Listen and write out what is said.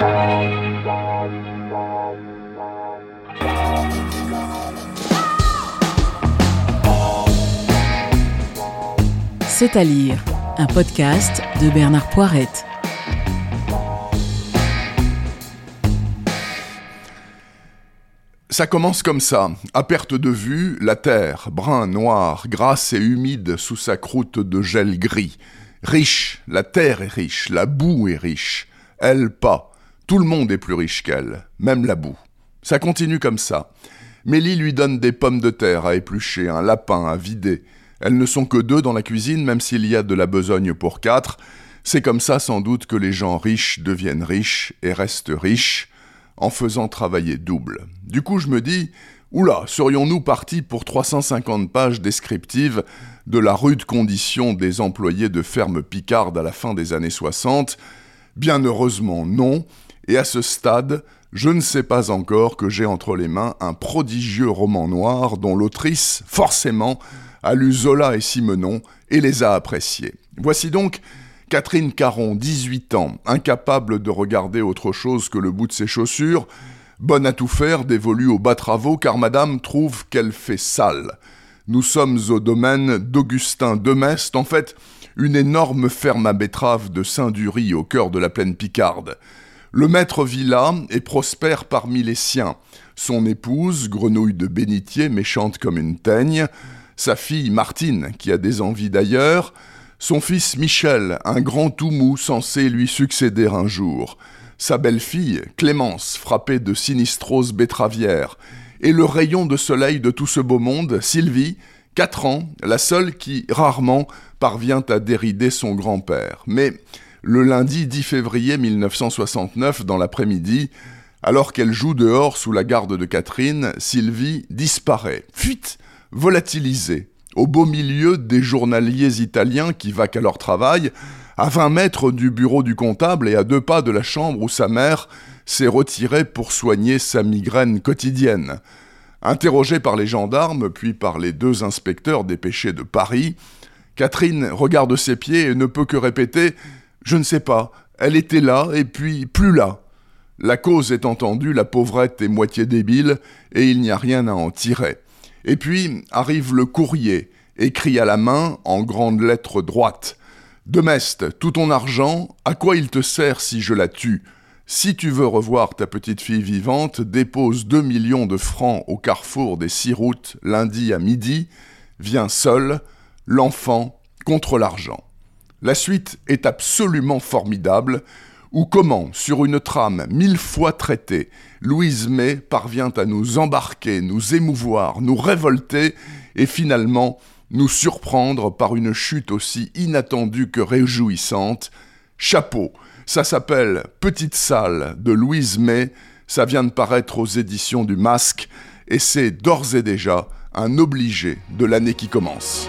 C'est à lire, un podcast de Bernard Poirette. Ça commence comme ça. À perte de vue, la terre, brun, noir, grasse et humide sous sa croûte de gel gris. Riche, la terre est riche, la boue est riche. Elle pas. Tout le monde est plus riche qu'elle, même la boue. Ça continue comme ça. Mélie lui donne des pommes de terre à éplucher, un lapin à vider. Elles ne sont que deux dans la cuisine, même s'il y a de la besogne pour quatre. C'est comme ça sans doute que les gens riches deviennent riches et restent riches en faisant travailler double. Du coup, je me dis, oula, serions-nous partis pour 350 pages descriptives de la rude condition des employés de ferme Picarde à la fin des années 60 Bien heureusement non, et à ce stade, je ne sais pas encore que j'ai entre les mains un prodigieux roman noir dont l'autrice, forcément, a lu Zola et Simenon et les a appréciés. Voici donc Catherine Caron, 18 ans, incapable de regarder autre chose que le bout de ses chaussures, bonne à tout faire, dévolue aux bas travaux, car madame trouve qu'elle fait sale. Nous sommes au domaine d'Augustin Demest, en fait, une énorme ferme à betteraves de Saint-Dury au cœur de la plaine Picarde. Le maître vit là et prospère parmi les siens. Son épouse, grenouille de bénitier, méchante comme une teigne, sa fille Martine, qui a des envies d'ailleurs, son fils Michel, un grand tout mou censé lui succéder un jour, sa belle-fille Clémence, frappée de sinistrose betteravière, et le rayon de soleil de tout ce beau monde, Sylvie, quatre ans, la seule qui, rarement, parvient à dérider son grand-père. Mais le lundi 10 février 1969, dans l'après-midi, alors qu'elle joue dehors sous la garde de Catherine, Sylvie disparaît. Fuite volatilisé, au beau milieu des journaliers italiens qui vaquent à leur travail, à 20 mètres du bureau du comptable et à deux pas de la chambre où sa mère s'est retirée pour soigner sa migraine quotidienne. Interrogée par les gendarmes, puis par les deux inspecteurs dépêchés de Paris, Catherine regarde ses pieds et ne peut que répéter Je ne sais pas, elle était là et puis plus là. La cause est entendue, la pauvrette est moitié débile et il n'y a rien à en tirer. Et puis arrive le courrier, écrit à la main en grandes lettres droites. Demeste, tout ton argent, à quoi il te sert si je la tue? Si tu veux revoir ta petite fille vivante, dépose deux millions de francs au carrefour des six routes lundi à midi, viens seul, l'enfant contre l'argent. La suite est absolument formidable, ou comment, sur une trame mille fois traitée, Louise May parvient à nous embarquer, nous émouvoir, nous révolter et finalement nous surprendre par une chute aussi inattendue que réjouissante. Chapeau, ça s'appelle Petite salle de Louise May, ça vient de paraître aux éditions du Masque et c'est d'ores et déjà un obligé de l'année qui commence.